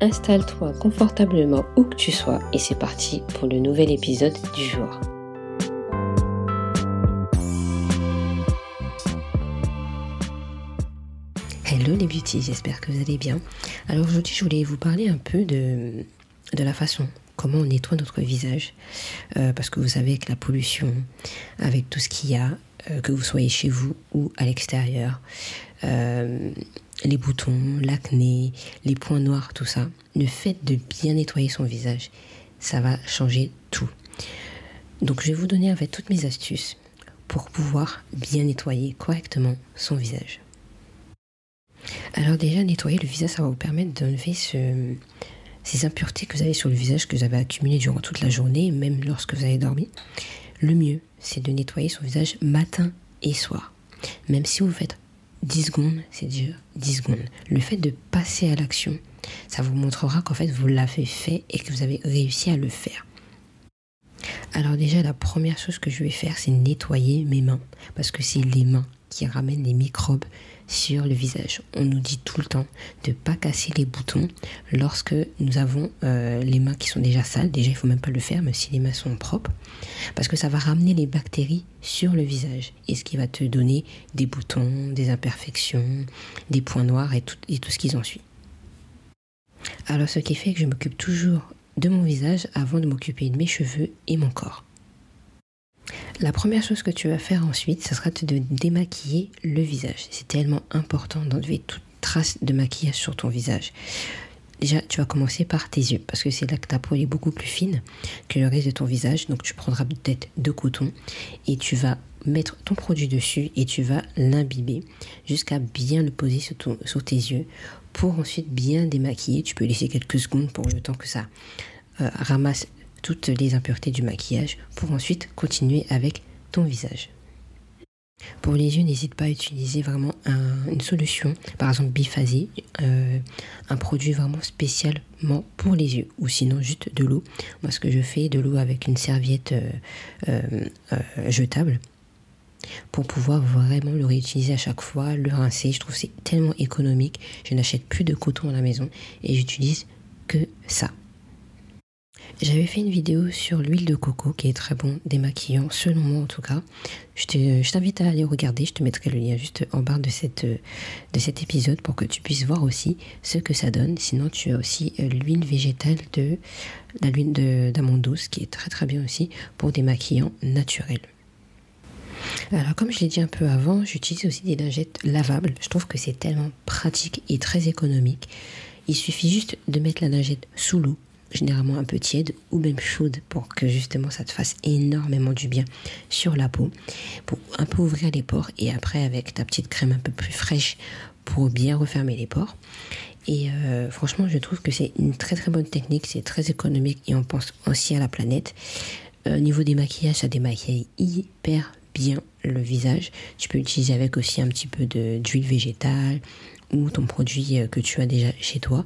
Installe-toi confortablement où que tu sois et c'est parti pour le nouvel épisode du jour. Hello les beauties, j'espère que vous allez bien. Alors aujourd'hui je voulais vous parler un peu de la façon comment on nettoie notre visage. Euh, parce que vous savez, avec la pollution, avec tout ce qu'il y a, euh, que vous soyez chez vous ou à l'extérieur, euh, les boutons, l'acné, les points noirs, tout ça, le fait de bien nettoyer son visage, ça va changer tout. Donc je vais vous donner en fait toutes mes astuces pour pouvoir bien nettoyer correctement son visage. Alors déjà, nettoyer le visage, ça va vous permettre d'enlever ce, ces impuretés que vous avez sur le visage, que vous avez accumulées durant toute la journée, même lorsque vous avez dormi, le mieux, c'est de nettoyer son visage matin et soir. Même si vous faites 10 secondes, c'est déjà 10 secondes. Le fait de passer à l'action, ça vous montrera qu'en fait, vous l'avez fait et que vous avez réussi à le faire. Alors déjà, la première chose que je vais faire, c'est nettoyer mes mains. Parce que c'est les mains qui ramènent les microbes sur le visage. On nous dit tout le temps de ne pas casser les boutons lorsque nous avons euh, les mains qui sont déjà sales. Déjà, il faut même pas le faire, même si les mains sont propres, parce que ça va ramener les bactéries sur le visage et ce qui va te donner des boutons, des imperfections, des points noirs et tout, et tout ce qui en suit. Alors, ce qui fait que je m'occupe toujours de mon visage avant de m'occuper de mes cheveux et mon corps. La première chose que tu vas faire ensuite, ce sera de démaquiller le visage. C'est tellement important d'enlever toute trace de maquillage sur ton visage. Déjà, tu vas commencer par tes yeux, parce que c'est là que ta peau est beaucoup plus fine que le reste de ton visage. Donc, tu prendras peut-être de coton et tu vas mettre ton produit dessus et tu vas l'imbiber jusqu'à bien le poser sur, tes yeux pour ensuite bien démaquiller. Tu peux laisser quelques secondes pour le temps que ça euh, ramasse toutes les impuretés du maquillage pour ensuite continuer avec ton visage. Pour les yeux, n'hésite pas à utiliser vraiment une solution, par exemple biphasé, euh, un produit vraiment spécialement pour les yeux, ou sinon juste de l'eau. Moi, ce que je fais, de l'eau avec une serviette euh, euh, jetable, pour pouvoir vraiment le réutiliser à chaque fois, le rincer. Je trouve c'est tellement économique. Je n'achète plus de coton à la maison et j'utilise que ça. J'avais fait une vidéo sur l'huile de coco qui est très bon, démaquillant, selon moi en tout cas. Je t'invite à aller regarder, je te mettrai le lien juste en bas de, cette, de cet épisode pour que tu puisses voir aussi ce que ça donne. Sinon, tu as aussi euh, l'huile végétale de la l'huile d'amande douce qui est très très bien aussi pour des maquillants naturels. Alors comme je l'ai dit un peu avant, j'utilise aussi des lingettes lavables. Je trouve que c'est tellement pratique et très économique. Il suffit juste de mettre la lingette sous l'eau généralement un peu tiède ou même chaude pour que justement ça te fasse énormément du bien sur la peau. Pour un peu ouvrir les pores et après avec ta petite crème un peu plus fraîche pour bien refermer les pores. Et euh, franchement je trouve que c'est une très très bonne technique. C'est très économique et on pense aussi à la planète. Euh, au niveau des maquillages ça démaquille hyper bien le visage. Tu peux utiliser avec aussi un petit peu d'huile végétale ou ton produit euh, que tu as déjà chez toi.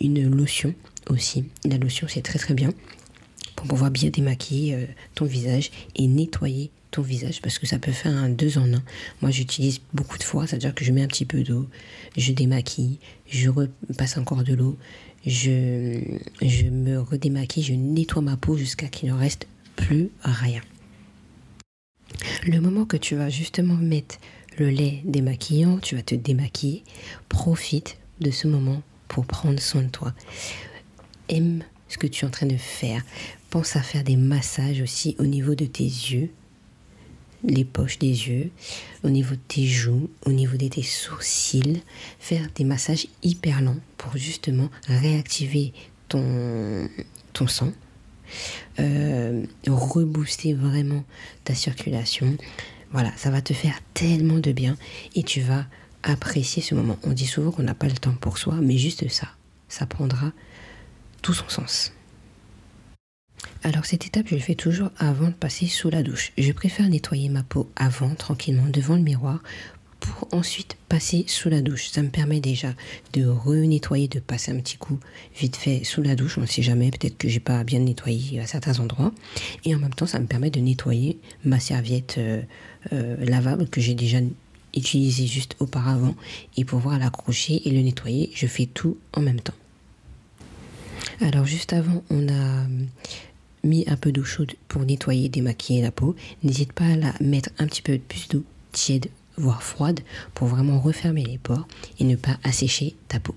Une lotion aussi. La lotion, c'est très très bien pour pouvoir bien démaquiller euh, ton visage et nettoyer ton visage parce que ça peut faire un deux en un. Moi, j'utilise beaucoup de fois, c'est-à-dire que je mets un petit peu d'eau, je démaquille, je repasse encore de l'eau, je, je me redémaquille, je nettoie ma peau jusqu'à qu'il ne reste plus rien. Le moment que tu vas justement mettre le lait démaquillant, tu vas te démaquiller, profite de ce moment pour prendre soin de toi aime ce que tu es en train de faire. Pense à faire des massages aussi au niveau de tes yeux, les poches des yeux, au niveau de tes joues, au niveau de tes sourcils. Faire des massages hyper lents pour justement réactiver ton, ton sang. Euh, rebooster vraiment ta circulation. Voilà, ça va te faire tellement de bien et tu vas apprécier ce moment. On dit souvent qu'on n'a pas le temps pour soi, mais juste ça, ça prendra son sens. Alors cette étape, je le fais toujours avant de passer sous la douche. Je préfère nettoyer ma peau avant, tranquillement, devant le miroir, pour ensuite passer sous la douche. Ça me permet déjà de renettoyer, de passer un petit coup vite fait sous la douche. On ne sait jamais, peut-être que j'ai pas bien nettoyé à certains endroits. Et en même temps, ça me permet de nettoyer ma serviette euh, euh, lavable que j'ai déjà utilisée juste auparavant. Et pouvoir l'accrocher et le nettoyer, je fais tout en même temps. Alors juste avant, on a mis un peu d'eau chaude pour nettoyer, démaquiller la peau. N'hésite pas à la mettre un petit peu plus d'eau tiède, voire froide, pour vraiment refermer les pores et ne pas assécher ta peau.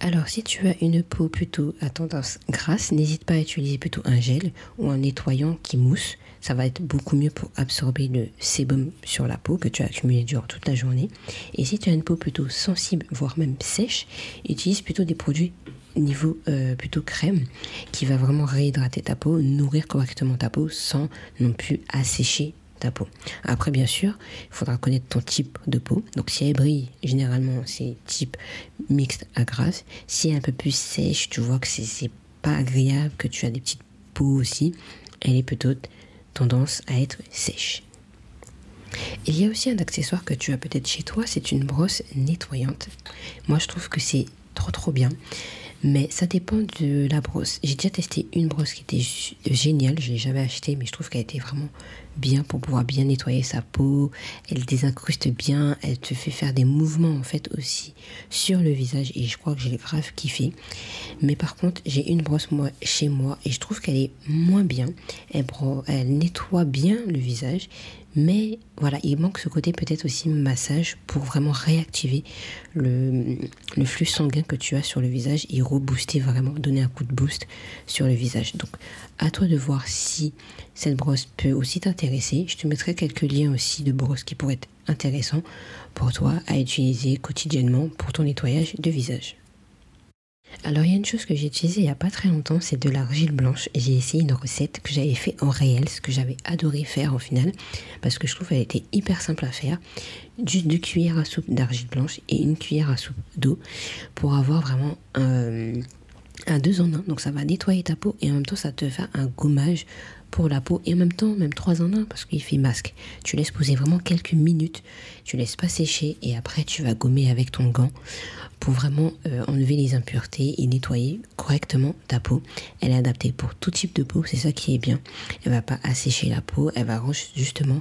Alors, si tu as une peau plutôt à tendance grasse, n'hésite pas à utiliser plutôt un gel ou un nettoyant qui mousse. Ça va être beaucoup mieux pour absorber le sébum sur la peau que tu as accumulé durant toute la journée. Et si tu as une peau plutôt sensible, voire même sèche, utilise plutôt des produits niveau euh, plutôt crème qui va vraiment réhydrater ta peau, nourrir correctement ta peau sans non plus assécher ta peau. Après, bien sûr, il faudra connaître ton type de peau. Donc, si elle brille, généralement, c'est type mixte à grasse. Si elle est un peu plus sèche, tu vois que c'est pas agréable, que tu as des petites peaux aussi, elle est plutôt tendance à être sèche. Il y a aussi un accessoire que tu as peut-être chez toi, c'est une brosse nettoyante. Moi, je trouve que c'est trop trop bien. Mais ça dépend de la brosse. J'ai déjà testé une brosse qui était géniale. Je l'ai jamais achetée, mais je trouve qu'elle était vraiment bien pour pouvoir bien nettoyer sa peau. Elle désincruste bien. Elle te fait faire des mouvements en fait aussi sur le visage. Et je crois que j'ai grave kiffé. Mais par contre, j'ai une brosse moi chez moi et je trouve qu'elle est moins bien. Elle, elle nettoie bien le visage, mais voilà, il manque ce côté peut-être aussi massage pour vraiment réactiver le, flux sanguin que tu as sur le visage et rebooster vraiment, donner un coup de boost sur le visage. Donc à toi de voir si cette brosse peut aussi t'intéresser. Je te mettrai quelques liens aussi de brosses qui pourraient être intéressants pour toi à utiliser quotidiennement pour ton nettoyage de visage. Alors il y a une chose que j'ai utilisée il n'y a pas très longtemps, c'est de l'argile blanche. J'ai essayé une recette que j'avais fait en réel, ce que j'avais adoré faire au final, parce que je trouve qu'elle était hyper simple à faire. Juste deux cuillères à soupe d'argile blanche et une cuillère à soupe d'eau pour avoir vraiment un, un deux en un. Donc ça va nettoyer ta peau et en même temps ça te fait un gommage pour la peau et en même temps même 3 en 1 parce qu'il fait masque. Tu laisses poser vraiment quelques minutes, tu laisses pas sécher et après tu vas gommer avec ton gant pour vraiment euh, enlever les impuretés et nettoyer correctement ta peau. Elle est adaptée pour tout type de peau, c'est ça qui est bien. Elle va pas assécher la peau, elle va justement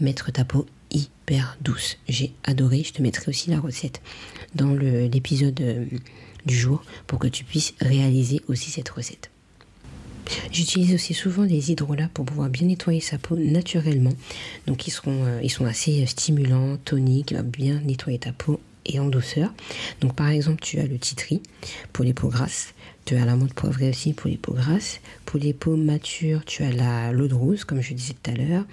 mettre ta peau hyper douce. J'ai adoré, je te mettrai aussi la recette dans l'épisode euh, du jour pour que tu puisses réaliser aussi cette recette. J'utilise aussi souvent des hydrolats pour pouvoir bien nettoyer sa peau naturellement. Donc ils, euh, sont assez stimulants, toniques, bien nettoyer ta peau et en douceur. Donc par exemple, tu as le titri pour les peaux grasses. Tu as la menthe poivrée aussi pour les peaux grasses. Pour les peaux matures, tu as la l'eau de rose, comme je disais tout à l'heure.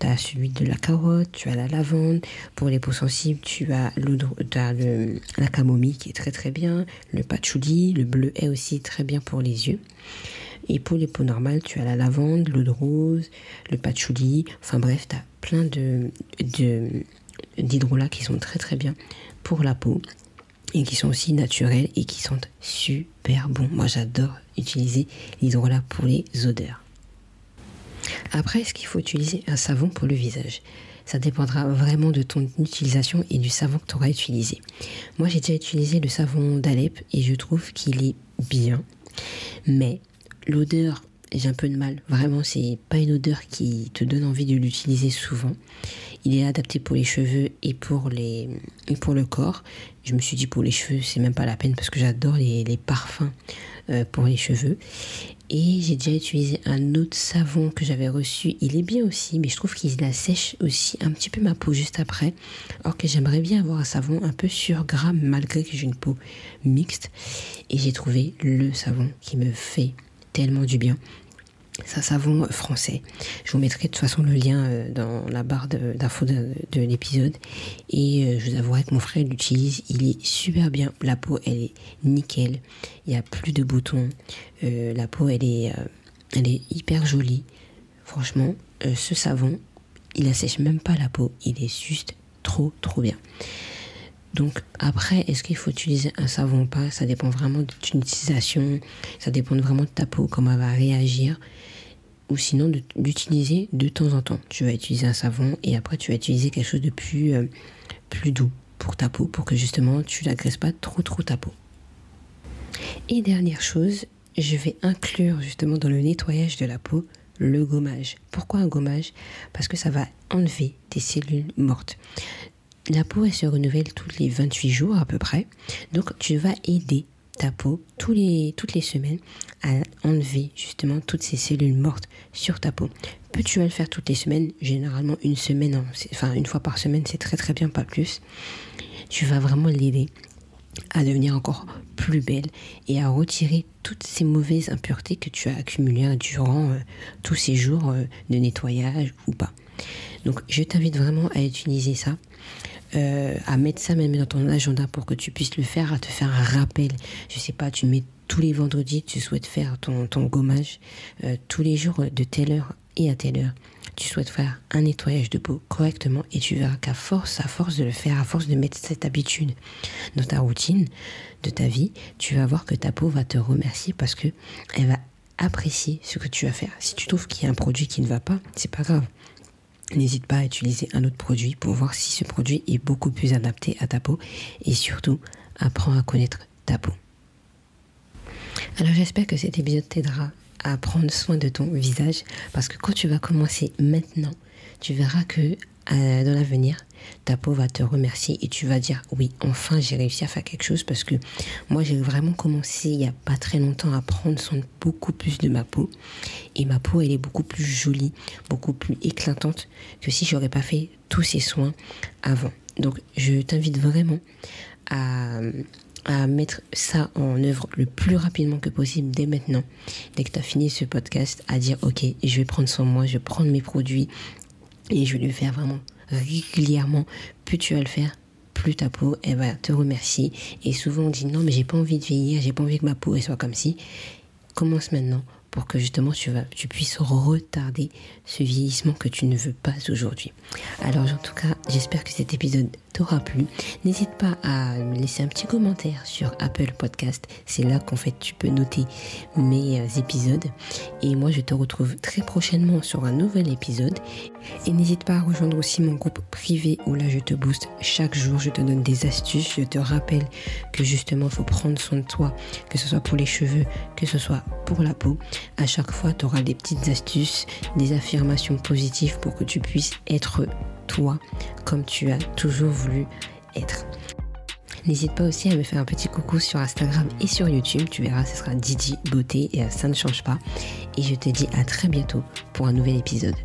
Tu as celui de la carotte, tu as la lavande. Pour les peaux sensibles, tu as, la camomille qui est très très bien. Le patchouli, le bleu est aussi très bien pour les yeux. Et pour les peaux normales, tu as la lavande, l'eau de rose, le patchouli. Enfin bref, tu as plein de, d'hydrolats qui sont très très bien pour la peau et qui sont aussi naturels et qui sont super bons. Moi j'adore utiliser l'hydrolat pour les odeurs. Après, est-ce qu'il faut utiliser un savon pour le visage? Ça dépendra vraiment de ton utilisation et du savon que tu auras utilisé. Moi j'ai déjà utilisé le savon d'Alep et je trouve qu'il est bien. Mais l'odeur, j'ai un peu de mal. Vraiment, c'est pas une odeur qui te donne envie de l'utiliser souvent. Il est adapté pour les cheveux et pour, les, pour le corps. Je me suis dit pour les cheveux, c'est même pas la peine parce que j'adore les, parfums euh, pour les cheveux. Et j'ai déjà utilisé un autre savon que j'avais reçu. Il est bien aussi, mais je trouve qu'il assèche aussi un petit peu ma peau juste après. Or que j'aimerais bien avoir un savon un peu sur gramme malgré que j'ai une peau mixte. Et j'ai trouvé le savon qui me fait du bien. C'est un savon français. Je vous mettrai de toute façon le lien euh, dans la barre d'infos de, l'épisode. Et euh, je vous avouerai que mon frère l'utilise. Il est super bien. La peau, elle est nickel. Il n'y a plus de boutons. Euh, la peau, elle est, elle est hyper jolie. Franchement, ce savon, il assèche même pas la peau. Il est juste trop, trop bien. Donc après, est-ce qu'il faut utiliser un savon ou pas? Ça dépend vraiment de ton utilisation, ça dépend vraiment de ta peau, comment elle va réagir. Ou sinon d'utiliser de, temps en temps. Tu vas utiliser un savon et après tu vas utiliser quelque chose de plus, euh, plus doux pour ta peau, pour que justement tu n'agresse pas trop trop ta peau. Et dernière chose, je vais inclure justement dans le nettoyage de la peau le gommage. Pourquoi un gommage? Parce que ça va enlever des cellules mortes. La peau, se renouvelle tous les 28 jours à peu près. Donc, tu vas aider ta peau toutes les semaines à enlever justement toutes ces cellules mortes sur ta peau. Peux-tu le faire toutes les semaines? Généralement une semaine, enfin une fois par semaine, c'est très très bien, pas plus. Tu vas vraiment l'aider à devenir encore plus belle et à retirer toutes ces mauvaises impuretés que tu as accumulées durant euh, tous ces jours euh, de nettoyage ou pas. Donc je t'invite vraiment à utiliser ça. Euh, à mettre ça même dans ton agenda pour que tu puisses le faire, à te faire un rappel. Je sais pas, tu mets tous les vendredis, tu souhaites faire ton, ton gommage tous les jours de telle heure et à telle heure tu souhaites faire un nettoyage de peau correctement et tu verras qu'à force, à force de le faire, à force de mettre cette habitude dans ta routine de ta vie, tu vas voir que ta peau va te remercier parce que elle va apprécier ce que tu vas faire. Si tu trouves qu'il y a un produit qui ne va pas, c'est pas grave. N'hésite pas à utiliser un autre produit pour voir si ce produit est beaucoup plus adapté à ta peau et surtout apprends à connaître ta peau. Alors j'espère que cet épisode t'aidera à prendre soin de ton visage parce que quand tu vas commencer maintenant, tu verras que euh, dans l'avenir, ta peau va te remercier et tu vas dire oui, enfin j'ai réussi à faire quelque chose parce que moi j'ai vraiment commencé il n'y a pas très longtemps à prendre soin beaucoup plus de ma peau et ma peau elle est beaucoup plus jolie, beaucoup plus éclatante que si j'aurais pas fait tous ces soins avant. Donc je t'invite vraiment à à mettre ça en œuvre le plus rapidement que possible dès maintenant, dès que tu as fini ce podcast, à dire ok, je vais prendre soin de moi, je vais prendre mes produits et je vais le faire vraiment régulièrement. Plus tu vas le faire, plus ta peau va te remercier. Et souvent on dit non mais j'ai pas envie de vieillir, j'ai pas envie que ma peau soit comme si. Commence maintenant pour que justement tu, vas, tu puisses retarder ce vieillissement que tu ne veux pas aujourd'hui. Alors en tout cas, j'espère que cet épisode t'aura plu. N'hésite pas à me laisser un petit commentaire sur Apple Podcast. C'est là qu'en fait tu peux noter mes euh, épisodes. Et moi je te retrouve très prochainement sur un nouvel épisode. Et n'hésite pas à rejoindre aussi mon groupe privé où là je te booste chaque jour, je te donne des astuces, je te rappelle que justement il faut prendre soin de toi, que ce soit pour les cheveux, que ce soit pour la peau. À chaque fois, tu auras des petites astuces, des affirmations positives pour que tu puisses être toi comme tu as toujours voulu être. N'hésite pas aussi à me faire un petit coucou sur Instagram et sur YouTube. Tu verras, ce sera Didi Beauté et ça ne change pas. Et je te dis à très bientôt pour un nouvel épisode.